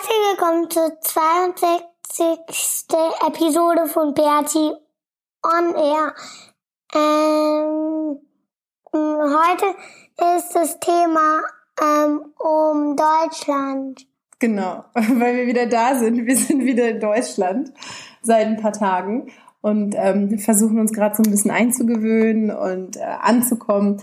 Herzlich willkommen zur 62. Episode von Bertie on Air. Ähm, heute ist das Thema ähm, um Deutschland. Genau, weil wir wieder da sind. Wir sind wieder in Deutschland seit ein paar Tagen und ähm, versuchen uns gerade so ein bisschen einzugewöhnen und äh, anzukommen.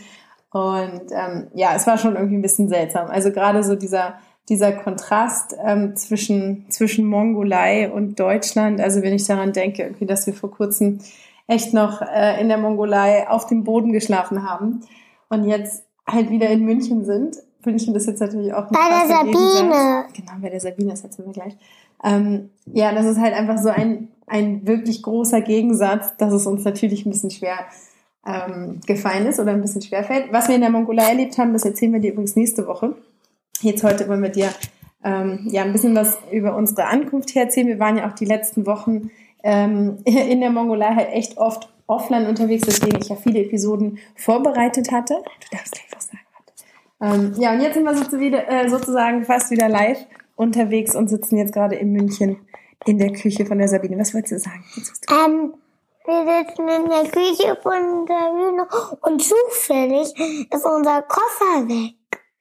Und ähm, ja, es war schon irgendwie ein bisschen seltsam. Also gerade so dieser dieser Kontrast ähm, zwischen zwischen Mongolei und Deutschland. Also wenn ich daran denke, irgendwie, dass wir vor kurzem echt noch äh, in der Mongolei auf dem Boden geschlafen haben und jetzt halt wieder in München sind. München ist jetzt natürlich auch ein Bei der krasser Gegensatz. Sabine. Genau, bei der Sabine, das erzählen wir gleich. Ähm, ja, das ist halt einfach so ein, ein wirklich großer Gegensatz, dass es uns natürlich ein bisschen schwer ähm, gefallen ist oder ein bisschen schwer fällt. Was wir in der Mongolei erlebt haben, das erzählen wir dir übrigens nächste Woche. Jetzt heute wollen wir dir ähm, ja ein bisschen was über unsere Ankunft erzählen. Wir waren ja auch die letzten Wochen ähm, in der Mongolei halt echt oft offline unterwegs, deswegen ich ja viele Episoden vorbereitet hatte. Du darfst gleich was sagen. Ähm, ja, und jetzt sind wir so wieder, äh, sozusagen fast wieder live unterwegs und sitzen jetzt gerade in München in der Küche von der Sabine. Was wolltest du sagen? Ähm, wir sitzen in der Küche von Bühne und zufällig ist unser Koffer weg.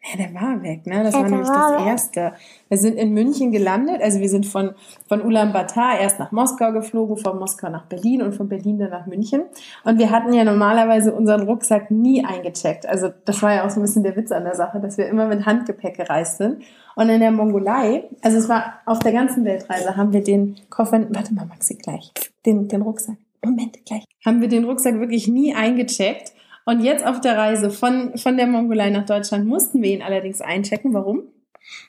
Ja, der war weg, ne? Das Ja, war nämlich war das weg. Erste. Wir sind in München gelandet, also wir sind von, von Ulaanbaatar erst nach Moskau geflogen, von Moskau nach Berlin und von Berlin dann nach München. Und wir hatten ja normalerweise unseren Rucksack nie eingecheckt. Also das war ja auch so ein bisschen der Witz an der Sache, dass wir immer mit Handgepäck gereist sind. Und in der Mongolei, also es war auf der ganzen Weltreise, haben wir den Koffer, warte mal Maxi, gleich, den, den Rucksack, Moment, gleich, haben wir den Rucksack wirklich nie eingecheckt. Und jetzt auf der Reise von, von der Mongolei nach Deutschland mussten wir ihn allerdings einchecken. Warum?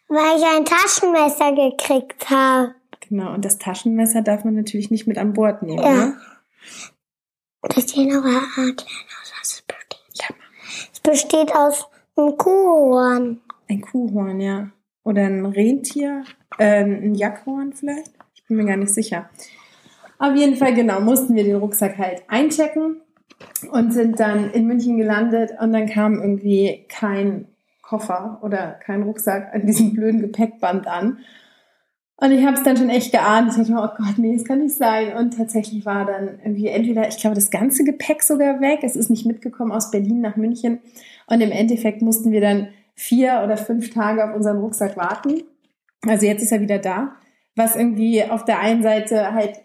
Weil ich ein Taschenmesser gekriegt habe. Genau, und das Taschenmesser darf man natürlich nicht mit an Bord nehmen. Ja. Ne? Das ist noch erklären, aus was es besteht. Ja. Es besteht aus einem Kuhhorn. Ein Kuhhorn, ja. Oder ein Rentier, äh, ein Jackhorn vielleicht. Ich bin mir gar nicht sicher. Auf jeden Fall, genau, mussten wir den Rucksack halt einchecken und sind dann in München gelandet und dann kam irgendwie kein Koffer oder kein Rucksack an diesem blöden Gepäckband an. Und ich habe es dann schon echt geahnt. Ich dachte mir, oh Gott, nee, das kann nicht sein. Und tatsächlich war dann irgendwie entweder, ich glaube, das ganze Gepäck sogar weg. Es ist nicht mitgekommen aus Berlin nach München. Und im Endeffekt mussten wir dann vier oder fünf Tage auf unseren Rucksack warten. Also jetzt ist er wieder da. Was irgendwie auf der einen Seite halt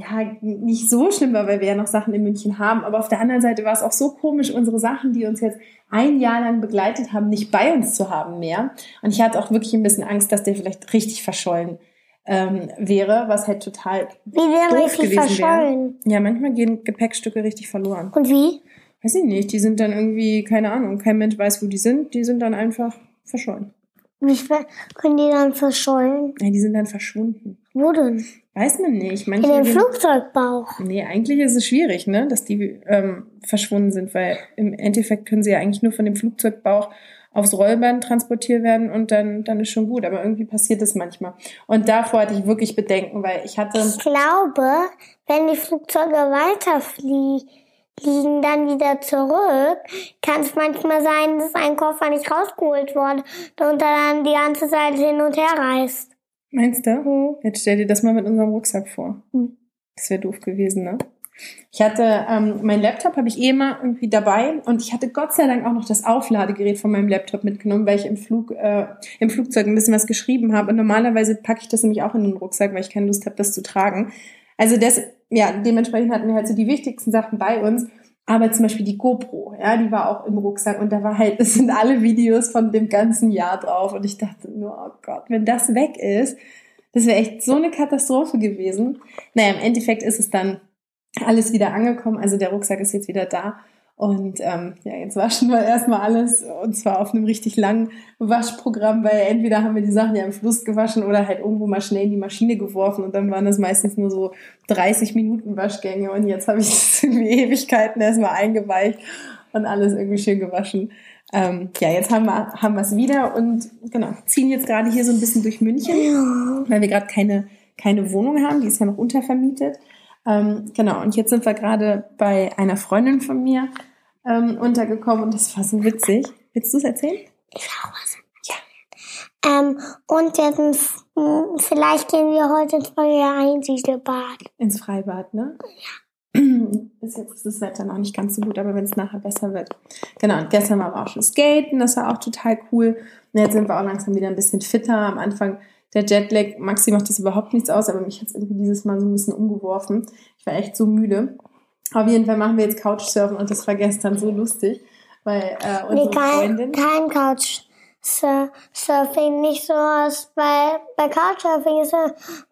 ja nicht so schlimm war, weil wir ja noch Sachen in München haben. Aber auf der anderen Seite war es auch so komisch, unsere Sachen, die uns jetzt ein Jahr lang begleitet haben, nicht bei uns zu haben mehr. Und ich hatte auch wirklich ein bisschen Angst, dass der vielleicht richtig verschollen ähm, wäre, was halt total Wie wäre doof richtig gewesen wäre. verschollen? Ja, manchmal gehen Gepäckstücke richtig verloren. Und wie? Weiß ich nicht, die sind dann irgendwie, keine Ahnung, kein Mensch weiß, wo die sind, die sind dann einfach verschollen. Wie können die dann verschollen? Ja, die sind dann verschwunden. Wo denn? Weiß man nicht. In Manche dem gehen- Flugzeugbauch. Nee, eigentlich ist es schwierig, ne, dass die ähm, verschwunden sind, weil im Endeffekt können sie ja eigentlich nur von dem Flugzeugbauch aufs Rollband transportiert werden und dann, dann ist schon gut. Aber irgendwie passiert es manchmal. Und davor hatte ich wirklich Bedenken, weil ich hatte, Ich glaube, wenn die Flugzeuge weiterfliegen, fliegen dann wieder zurück, kann es manchmal sein, dass ein Koffer nicht rausgeholt wurde und dann die ganze Zeit hin und her reist. Meinst du? Hm. Jetzt stell dir das mal mit unserem Rucksack vor. Hm. Das wäre doof gewesen, ne? Ich hatte, ähm, mein Laptop habe ich eh immer irgendwie dabei und ich hatte Gott sei Dank auch noch das Aufladegerät von meinem Laptop mitgenommen, weil ich im Flug, äh, im Flugzeug ein bisschen was geschrieben habe. Und normalerweise packe ich das nämlich auch in den Rucksack, weil ich keine Lust habe, das zu tragen. Also das, ja, dementsprechend hatten wir halt so die wichtigsten Sachen bei uns. Aber zum Beispiel die GoPro, ja, die war auch im Rucksack und da war halt, es sind alle Videos von dem ganzen Jahr drauf und ich dachte nur, oh Gott, wenn das weg ist, das wäre echt so eine Katastrophe gewesen. Naja, im Endeffekt ist es dann alles wieder angekommen. Also der Rucksack ist jetzt wieder da. Und ähm, ja, jetzt waschen wir erstmal alles und zwar auf einem richtig langen Waschprogramm, weil entweder haben wir die Sachen ja im Fluss gewaschen oder halt irgendwo mal schnell in die Maschine geworfen und dann waren das meistens nur so 30 Minuten Waschgänge und jetzt habe ich das irgendwie Ewigkeiten erstmal eingeweicht und alles irgendwie schön gewaschen. Ähm, ja, jetzt haben wir haben wir es wieder und genau ziehen jetzt gerade hier so ein bisschen durch München, weil wir gerade keine keine Wohnung haben, die ist ja noch untervermietet. Ähm, genau, und jetzt sind wir gerade bei einer Freundin von mir ähm, untergekommen und das war so witzig. Willst du es erzählen? Ich will auch was. Ja. Ähm, und jetzt, vielleicht gehen wir heute ins neue Einsiedelbad. Ins Freibad, ne? Ja. Bis jetzt ist das Wetter noch nicht ganz so gut, aber wenn es nachher besser wird. Genau, und gestern waren wir auch schon skaten, das war auch total cool. Und jetzt sind wir auch langsam wieder ein bisschen fitter. Am Anfang der Jetlag, Maxi macht das überhaupt nichts aus, aber mich hat es irgendwie dieses Mal so ein bisschen umgeworfen. Ich war echt so müde. Auf jeden Fall machen wir jetzt Couchsurfen und das war gestern so lustig, weil äh, unsere nee, kein, Freundin... kein Couchsurfing, nicht so aus, weil bei Couchsurfing ist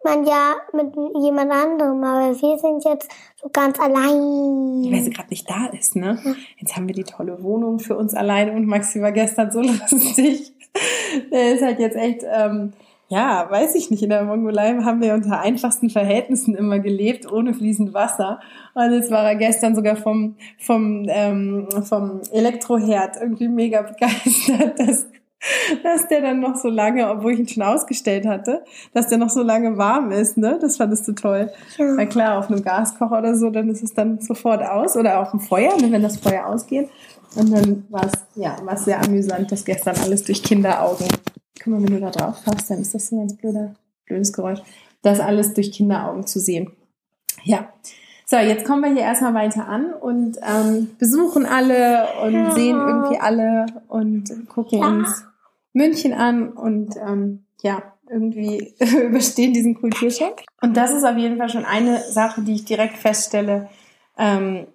man ja mit jemand anderem, aber wir sind jetzt so ganz allein. Weil sie gerade nicht da ist, ne? Jetzt haben wir die tolle Wohnung für uns alleine und Maxi war gestern so lustig. Der ist halt jetzt echt... Ähm, ja, weiß ich nicht. In der Mongolei haben wir unter einfachsten Verhältnissen immer gelebt, ohne fließend Wasser. Und jetzt war er gestern sogar vom, vom, ähm, vom Elektroherd irgendwie mega begeistert, dass, dass der dann noch so lange, obwohl ich ihn schon ausgestellt hatte, dass der noch so lange warm ist, ne? Das fandest du toll. Ja. Na klar, auf einem Gaskocher oder so, dann ist es dann sofort aus. Oder auf dem Feuer, ne, wenn das Feuer ausgeht. Und dann war es, ja, war sehr amüsant, das gestern alles durch Kinderaugen Guck mal, wenn du da drauf fasst, dann ist das so ein ganz blöder, blödes Geräusch. Das alles durch Kinderaugen zu sehen. Ja. So, jetzt kommen wir hier erstmal weiter an und ähm, besuchen alle und ja. sehen irgendwie alle und gucken ja. uns München an und ähm, ja, irgendwie überstehen diesen Kulturschock. Und das ist auf jeden Fall schon eine Sache, die ich direkt feststelle, ähm,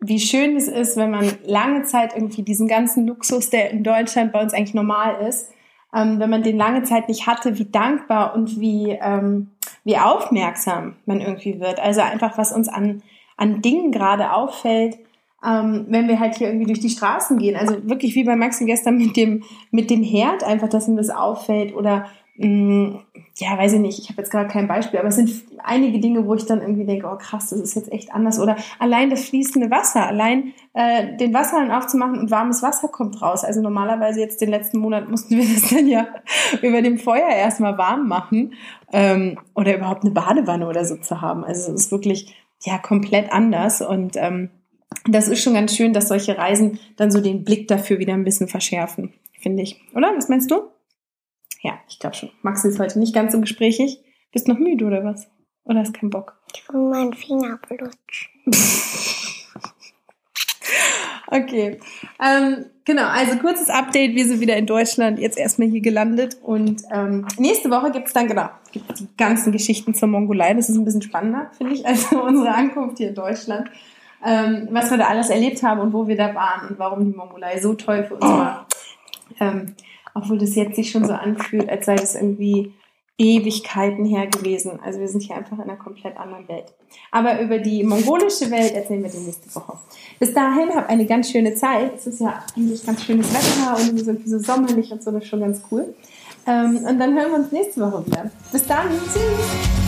wie schön es ist, wenn man lange Zeit irgendwie diesen ganzen Luxus, der in Deutschland bei uns eigentlich normal ist, ähm, wenn man den lange Zeit nicht hatte, wie dankbar und wie, ähm, wie aufmerksam man irgendwie wird. Also einfach, was uns an, an Dingen gerade auffällt, ähm, wenn wir halt hier irgendwie durch die Straßen gehen. Also wirklich wie bei Maxi gestern mit dem, mit dem Herd, einfach, dass ihm das auffällt oder ja, weiß ich nicht, ich habe jetzt gerade kein Beispiel, aber es sind einige Dinge, wo ich dann irgendwie denke, oh krass, das ist jetzt echt anders. Oder allein das fließende Wasser, allein äh, den Wasserhahn aufzumachen und warmes Wasser kommt raus. Also normalerweise jetzt den letzten Monat mussten wir das dann ja über dem Feuer erstmal warm machen ähm, oder überhaupt eine Badewanne oder so zu haben. Also es ist wirklich ja komplett anders und ähm, das ist schon ganz schön, dass solche Reisen dann so den Blick dafür wieder ein bisschen verschärfen, finde ich. Oder? Was meinst du? Ja, ich glaube schon. Max ist heute nicht ganz so gesprächig. Bist noch müde oder was? Oder hast keinen Bock? Ich will meinen Finger blutschen. okay. Ähm, genau, also kurzes Update. Wir sind wieder in Deutschland, jetzt erstmal hier gelandet. Und ähm, nächste Woche gibt es dann, genau, gibt die ganzen Geschichten zur Mongolei. Das ist ein bisschen spannender, finde ich, als unsere Ankunft hier in Deutschland. Ähm, was wir da alles erlebt haben und wo wir da waren und warum die Mongolei so toll für uns war. Ähm, obwohl das jetzt sich schon so anfühlt, als sei das irgendwie Ewigkeiten her gewesen. Also wir sind hier einfach in einer komplett anderen Welt. Aber über die mongolische Welt erzählen wir die nächste Woche. Bis dahin, habt eine ganz schöne Zeit. Es ist ja eigentlich ganz schönes Wetter und wir sind so sommerlich und so, das ist schon ganz cool. Ähm, und dann hören wir uns nächste Woche wieder. Bis dann, tschüss!